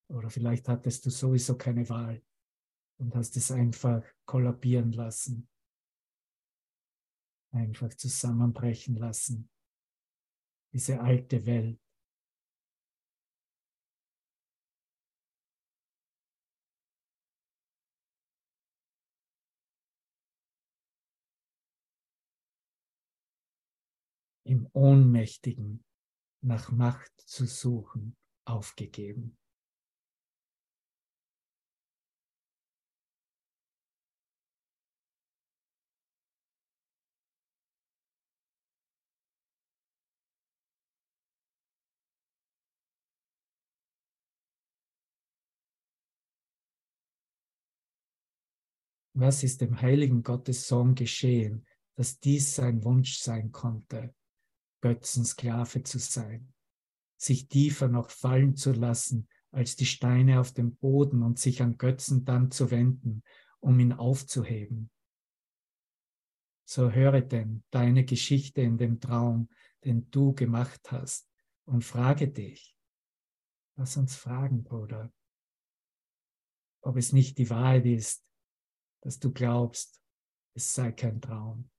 Oder vielleicht hattest du sowieso keine Wahl und hast es einfach kollabieren lassen, einfach zusammenbrechen lassen diese alte Welt. Im Ohnmächtigen nach Macht zu suchen, aufgegeben. Was ist dem heiligen Gottes Sohn geschehen, dass dies sein Wunsch sein konnte, Götzensklave zu sein, sich tiefer noch fallen zu lassen als die Steine auf dem Boden und sich an Götzen dann zu wenden, um ihn aufzuheben. So höre denn deine Geschichte in dem Traum, den du gemacht hast, und frage dich, lass uns fragen, Bruder, ob es nicht die Wahrheit ist, dass du glaubst, es sei kein Traum.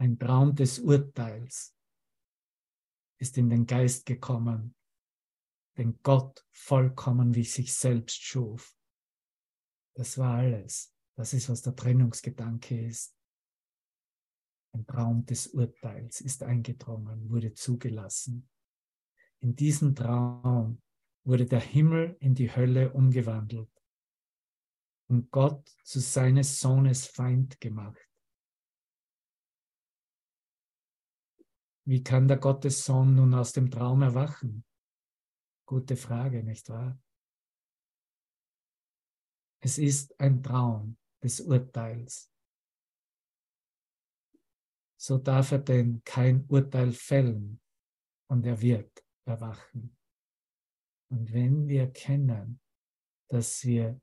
Ein Traum des Urteils ist in den Geist gekommen, den Gott vollkommen wie sich selbst schuf. Das war alles. Das ist, was der Trennungsgedanke ist. Ein Traum des Urteils ist eingedrungen, wurde zugelassen. In diesem Traum wurde der Himmel in die Hölle umgewandelt und Gott zu seines Sohnes Feind gemacht. Wie kann der Gottessohn nun aus dem Traum erwachen? Gute Frage, nicht wahr? Es ist ein Traum des Urteils. So darf er denn kein Urteil fällen und er wird erwachen. Und wenn wir kennen, dass wir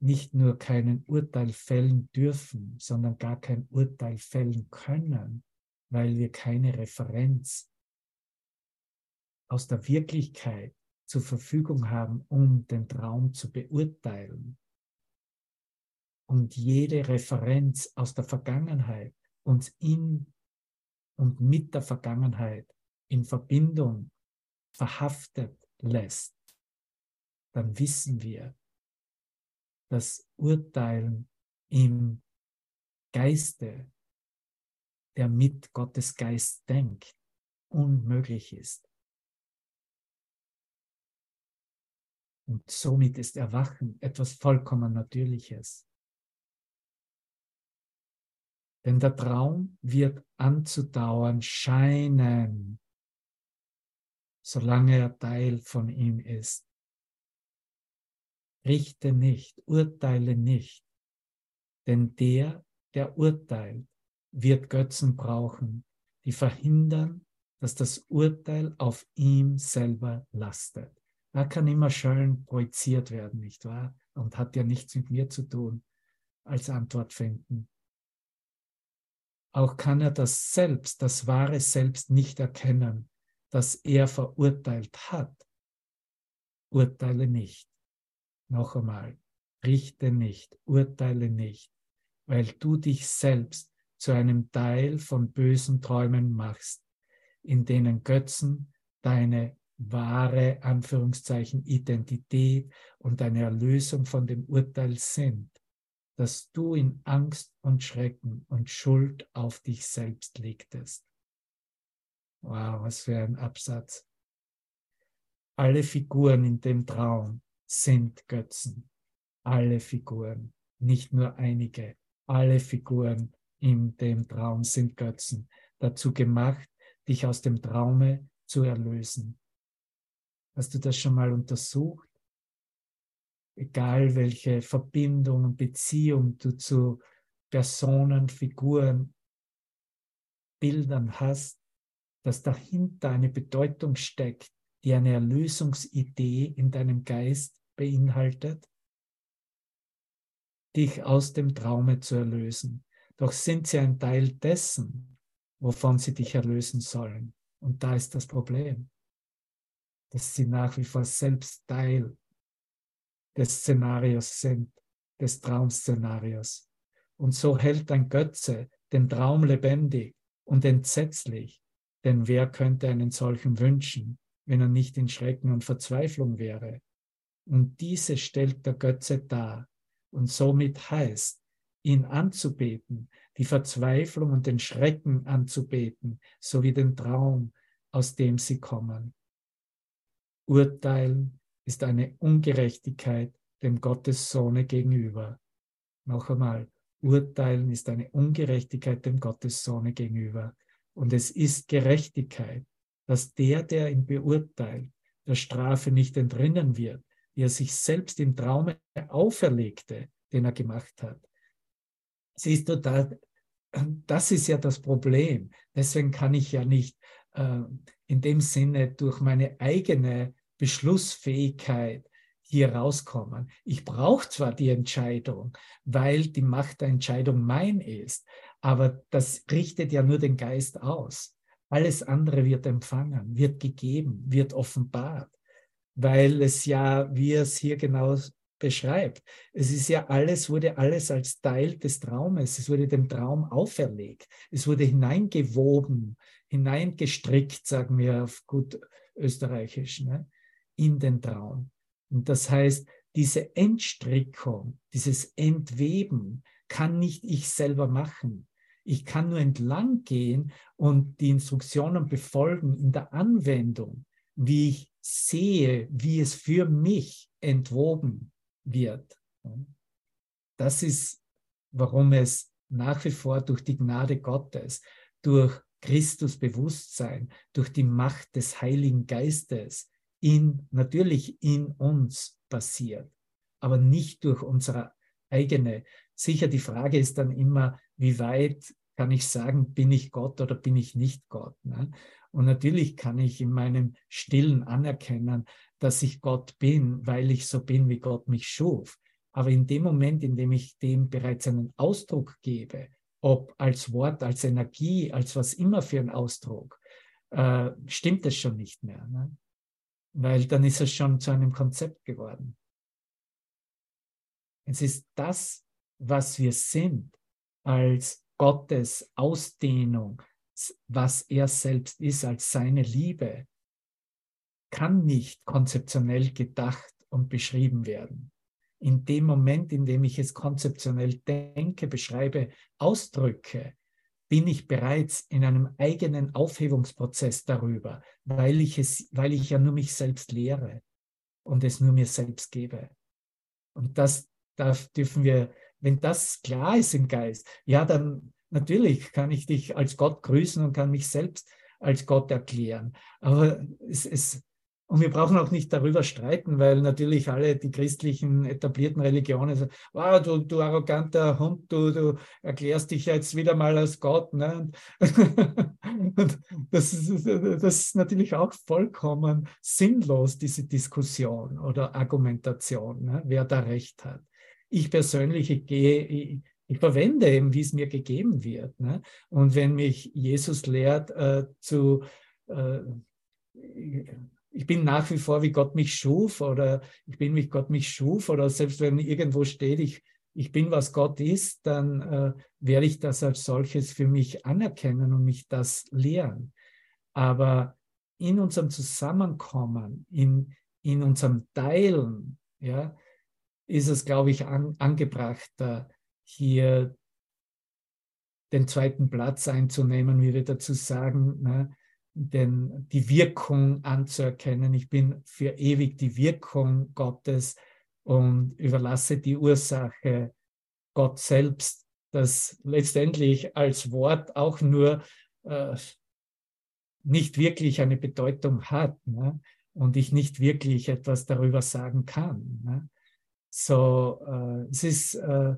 nicht nur keinen Urteil fällen dürfen, sondern gar kein Urteil fällen können, weil wir keine Referenz aus der Wirklichkeit zur Verfügung haben, um den Traum zu beurteilen. Und jede Referenz aus der Vergangenheit uns in und mit der Vergangenheit in Verbindung verhaftet lässt, dann wissen wir, dass Urteilen im Geiste, der mit Gottes Geist denkt, unmöglich ist. Und somit ist Erwachen etwas vollkommen Natürliches. Denn der Traum wird anzudauern scheinen, solange er Teil von ihm ist. richte nicht, urteile nicht. Denn der, der urteilt, wird Götzen brauchen, die verhindern, dass das Urteil auf ihm selber lastet. Da kann immer schön projiziert werden, nicht wahr? Und hat ja nichts mit mir zu tun, als Antwort finden. Auch kann er das Selbst, das wahre Selbst nicht erkennen, das er verurteilt hat. Urteile nicht. Noch einmal, richte nicht, urteile nicht, weil du dich selbst zu einem Teil von bösen Träumen machst, in denen Götzen deine wahre Anführungszeichen Identität und deine Erlösung von dem Urteil sind, dass du in Angst und Schrecken und Schuld auf dich selbst legtest. Wow, was für ein Absatz. Alle Figuren in dem Traum sind Götzen. Alle Figuren, nicht nur einige. Alle Figuren in dem Traum sind Götzen, dazu gemacht, dich aus dem Traume zu erlösen. Hast du das schon mal untersucht? Egal welche Verbindung und Beziehung du zu Personen, Figuren, Bildern hast, dass dahinter eine Bedeutung steckt, die eine Erlösungsidee in deinem Geist beinhaltet, dich aus dem Traume zu erlösen. Doch sind sie ein Teil dessen, wovon sie dich erlösen sollen. Und da ist das Problem, dass sie nach wie vor selbst Teil des Szenarios sind, des Traumszenarios. Und so hält ein Götze den Traum lebendig und entsetzlich, denn wer könnte einen solchen wünschen, wenn er nicht in Schrecken und Verzweiflung wäre? Und diese stellt der Götze dar und somit heißt, ihn anzubeten, die Verzweiflung und den Schrecken anzubeten, sowie den Traum, aus dem sie kommen. Urteilen ist eine Ungerechtigkeit dem Gottessohne gegenüber. Noch einmal, Urteilen ist eine Ungerechtigkeit dem Gottessohne gegenüber. Und es ist Gerechtigkeit, dass der, der ihn beurteilt, der Strafe nicht entrinnen wird, wie er sich selbst im Traume auferlegte, den er gemacht hat. Siehst du, da, das ist ja das Problem. Deswegen kann ich ja nicht äh, in dem Sinne durch meine eigene Beschlussfähigkeit hier rauskommen. Ich brauche zwar die Entscheidung, weil die Macht der Entscheidung mein ist, aber das richtet ja nur den Geist aus. Alles andere wird empfangen, wird gegeben, wird offenbart, weil es ja, wie es hier genau beschreibt, es ist ja alles, wurde alles als Teil des Traumes, es wurde dem Traum auferlegt, es wurde hineingewoben, hineingestrickt, sagen wir auf gut österreichisch, ne, in den Traum. Und das heißt, diese Entstrickung, dieses Entweben kann nicht ich selber machen. Ich kann nur entlang gehen und die Instruktionen befolgen in der Anwendung, wie ich sehe, wie es für mich entwoben wird. Das ist, warum es nach wie vor durch die Gnade Gottes, durch Christus Bewusstsein, durch die Macht des Heiligen Geistes in, natürlich in uns passiert, aber nicht durch unsere eigene. Sicher, die Frage ist dann immer, wie weit kann ich sagen, bin ich Gott oder bin ich nicht Gott? Ne? Und natürlich kann ich in meinem Stillen anerkennen, dass ich Gott bin, weil ich so bin, wie Gott mich schuf. Aber in dem Moment, in dem ich dem bereits einen Ausdruck gebe, ob als Wort, als Energie, als was immer für ein Ausdruck, äh, stimmt es schon nicht mehr. Ne? Weil dann ist es schon zu einem Konzept geworden. Es ist das, was wir sind, als Gottes Ausdehnung, was er selbst ist, als seine Liebe, kann nicht konzeptionell gedacht und beschrieben werden. In dem Moment, in dem ich es konzeptionell denke, beschreibe, ausdrücke, bin ich bereits in einem eigenen Aufhebungsprozess darüber, weil ich, es, weil ich ja nur mich selbst lehre und es nur mir selbst gebe. Und das, da dürfen wir, wenn das klar ist im Geist, ja, dann natürlich kann ich dich als Gott grüßen und kann mich selbst als Gott erklären. Aber es, es, Und wir brauchen auch nicht darüber streiten, weil natürlich alle die christlichen etablierten Religionen sagen, wow, du, du arroganter Hund, du, du erklärst dich jetzt wieder mal als Gott. Ne? Und [LAUGHS] das, ist, das ist natürlich auch vollkommen sinnlos, diese Diskussion oder Argumentation, ne? wer da recht hat. Ich persönlich ich gehe, ich, ich verwende eben, wie es mir gegeben wird. Ne? Und wenn mich Jesus lehrt äh, zu äh, ich bin nach wie vor, wie Gott mich schuf oder ich bin, wie Gott mich schuf oder selbst wenn irgendwo steht, ich, ich bin, was Gott ist, dann äh, werde ich das als solches für mich anerkennen und mich das lehren. Aber in unserem Zusammenkommen, in, in unserem Teilen, ja, ist es, glaube ich, an, angebracht, hier den zweiten Platz einzunehmen, wie wir dazu sagen. Ne? denn die Wirkung anzuerkennen. Ich bin für ewig die Wirkung Gottes und überlasse die Ursache Gott selbst, das letztendlich als Wort auch nur äh, nicht wirklich eine Bedeutung hat ne? und ich nicht wirklich etwas darüber sagen kann. Ne? So, äh, es ist äh,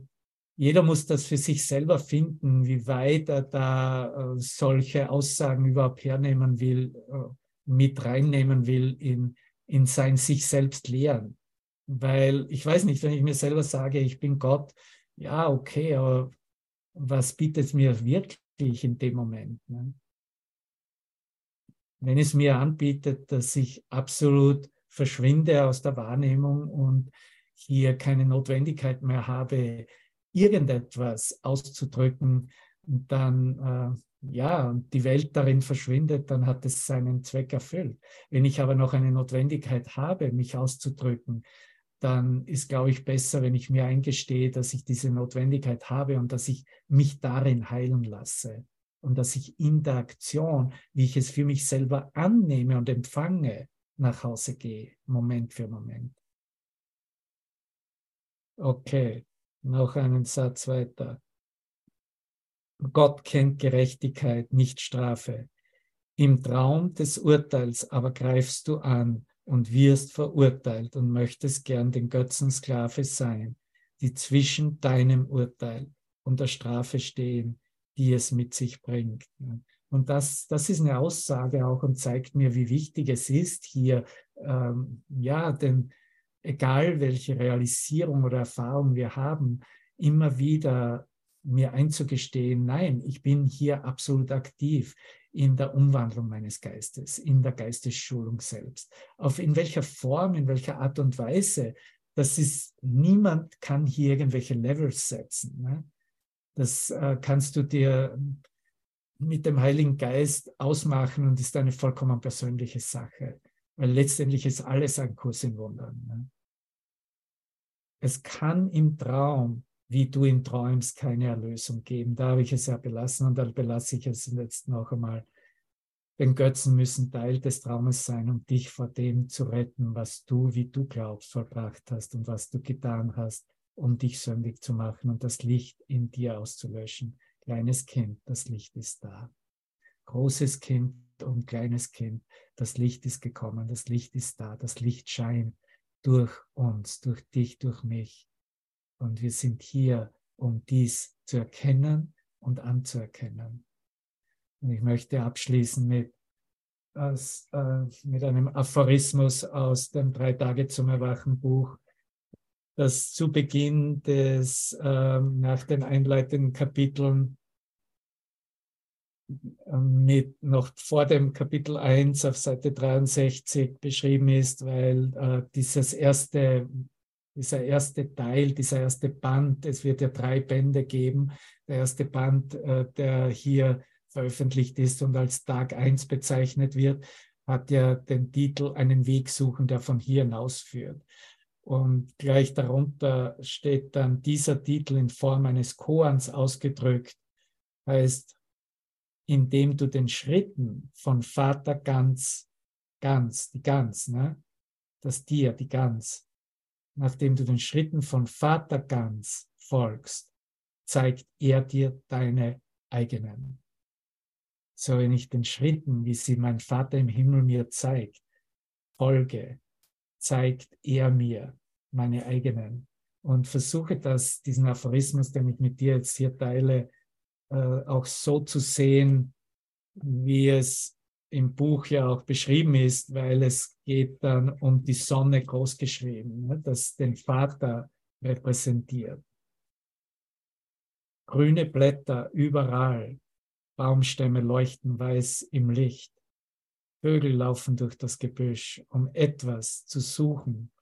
jeder muss das für sich selber finden, wie weit er da äh, solche Aussagen überhaupt hernehmen will, äh, mit reinnehmen will in, in sein sich selbst lehren. Weil ich weiß nicht, wenn ich mir selber sage, ich bin Gott, ja, okay, aber was bietet mir wirklich in dem Moment? Ne? Wenn es mir anbietet, dass ich absolut verschwinde aus der Wahrnehmung und hier keine Notwendigkeit mehr habe, irgendetwas auszudrücken, dann äh, ja, die Welt darin verschwindet, dann hat es seinen Zweck erfüllt. Wenn ich aber noch eine Notwendigkeit habe, mich auszudrücken, dann ist, glaube ich, besser, wenn ich mir eingestehe, dass ich diese Notwendigkeit habe und dass ich mich darin heilen lasse und dass ich in der Aktion, wie ich es für mich selber annehme und empfange, nach Hause gehe, Moment für Moment. Okay, noch einen Satz weiter. Gott kennt Gerechtigkeit, nicht Strafe. Im Traum des Urteils aber greifst du an und wirst verurteilt und möchtest gern den Götzensklave sein, die zwischen deinem Urteil und der Strafe stehen, die es mit sich bringt. Und das, das ist eine Aussage auch und zeigt mir, wie wichtig es ist, hier ähm, ja, den, egal welche Realisierung oder Erfahrung wir haben, immer wieder mir einzugestehen, nein, ich bin hier absolut aktiv in der Umwandlung meines Geistes, in der Geistesschulung selbst. Auf in welcher Form, in welcher Art und Weise, das ist, niemand kann hier irgendwelche Levels setzen. Ne? Das äh, kannst du dir mit dem Heiligen Geist ausmachen und ist eine vollkommen persönliche Sache, weil letztendlich ist alles ein Kurs in Wundern. Ne? Es kann im Traum, wie du ihn träumst, keine Erlösung geben. Da habe ich es ja belassen und dann belasse ich es jetzt noch einmal. Denn Götzen müssen Teil des Traumes sein, um dich vor dem zu retten, was du, wie du glaubst, vollbracht hast und was du getan hast, um dich sündig zu machen und das Licht in dir auszulöschen. Kleines Kind, das Licht ist da. Großes Kind und kleines Kind, das Licht ist gekommen, das Licht ist da, das Licht scheint durch uns, durch dich, durch mich. Und wir sind hier, um dies zu erkennen und anzuerkennen. Und ich möchte abschließen mit, aus, äh, mit einem Aphorismus aus dem Drei Tage zum Erwachen Buch, das zu Beginn des, äh, nach den einleitenden Kapiteln mit noch vor dem Kapitel 1 auf Seite 63 beschrieben ist, weil äh, dieses erste, dieser erste Teil, dieser erste Band, es wird ja drei Bände geben, der erste Band, äh, der hier veröffentlicht ist und als Tag 1 bezeichnet wird, hat ja den Titel Einen Weg suchen, der von hier hinausführt. Und gleich darunter steht dann dieser Titel in Form eines Koans ausgedrückt, heißt indem du den Schritten von Vater ganz, ganz, die ganz, ne? das Tier, die Gans, nachdem du den Schritten von Vater ganz folgst, zeigt er dir deine eigenen. So wenn ich den Schritten, wie sie mein Vater im Himmel mir zeigt, folge, zeigt er mir meine eigenen. Und versuche das, diesen Aphorismus, den ich mit dir jetzt hier teile, auch so zu sehen, wie es im Buch ja auch beschrieben ist, weil es geht dann um die Sonne großgeschrieben, ne, das den Vater repräsentiert. Grüne Blätter überall, Baumstämme leuchten weiß im Licht. Vögel laufen durch das Gebüsch, um etwas zu suchen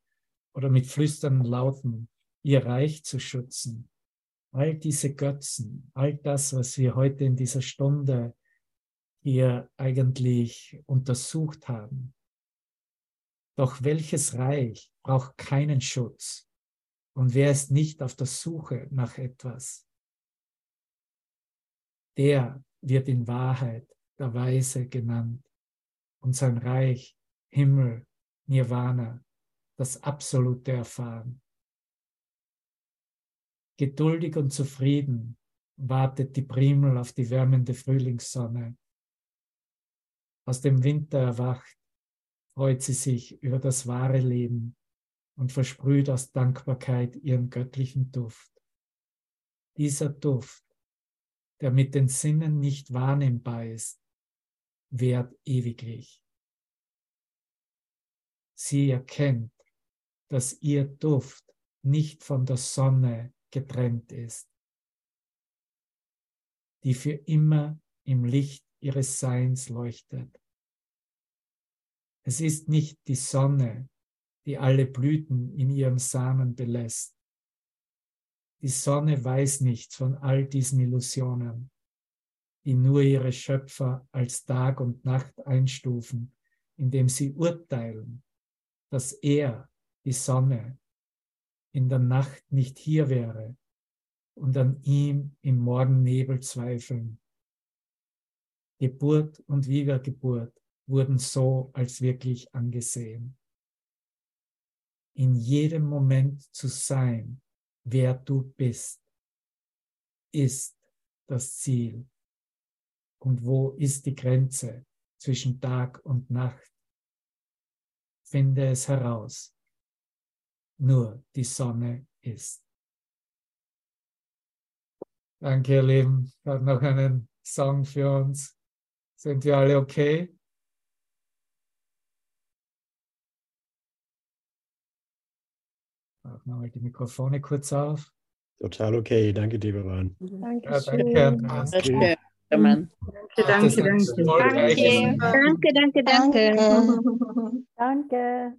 oder mit flüsternden Lauten ihr Reich zu schützen. All diese Götzen, all das, was wir heute in dieser Stunde hier eigentlich untersucht haben. Doch welches Reich braucht keinen Schutz? Und wer ist nicht auf der Suche nach etwas? Der wird in Wahrheit der Weise genannt und sein Reich, Himmel, Nirvana, das Absolute erfahren. Geduldig und zufrieden wartet die Primel auf die wärmende Frühlingssonne. Aus dem Winter erwacht, freut sie sich über das wahre Leben und versprüht aus Dankbarkeit ihren göttlichen Duft. Dieser Duft, der mit den Sinnen nicht wahrnehmbar ist, währt ewiglich. Sie erkennt, dass ihr Duft nicht von der Sonne getrennt ist, die für immer im Licht ihres Seins leuchtet. Es ist nicht die Sonne, die alle Blüten in ihrem Samen belässt. Die Sonne weiß nichts von all diesen Illusionen, die nur ihre Schöpfer als Tag und Nacht einstufen, indem sie urteilen, dass er, die Sonne, in der Nacht nicht hier wäre und an ihm im Morgennebel zweifeln. Geburt und Wiedergeburt wurden so als wirklich angesehen. In jedem Moment zu sein, wer du bist, ist das Ziel. Und wo ist die Grenze zwischen Tag und Nacht? Finde es heraus nur die Sonne ist. Danke, ihr Lieben. Ich habe noch einen Song für uns. Sind wir alle okay? Machen wir mal die Mikrofone kurz auf. Total okay. Danke, Deberan. Danke. Ja, danke. Danke, Mann. Danke, danke, danke. Danke, Danke, [LAUGHS] danke, danke. Danke.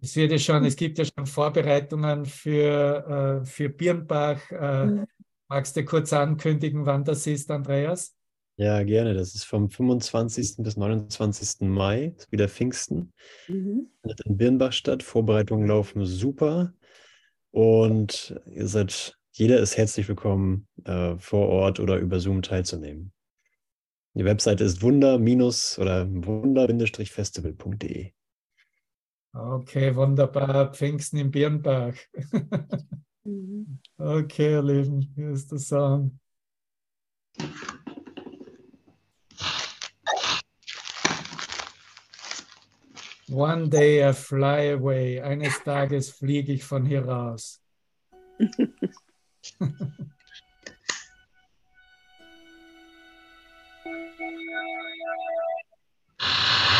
Es wird ja schon, es gibt ja schon Vorbereitungen für, äh, für Birnbach. Äh, magst du kurz ankündigen, wann das ist, Andreas? Ja, gerne. Das ist vom 25. bis 29. Mai, ist wieder Pfingsten. Mhm. Findet in Birnbach statt. Vorbereitungen laufen super. Und ihr seid, jeder ist herzlich willkommen, äh, vor Ort oder über Zoom teilzunehmen. Die Webseite ist wunder- oder wunder-festival.de. Okay, wunderbar. Pfingsten in Birnbach. Mhm. [LAUGHS] Okay, ihr Lieben, hier ist der Song. One day I fly away. Eines Tages fliege ich von hier raus. [LAUGHS]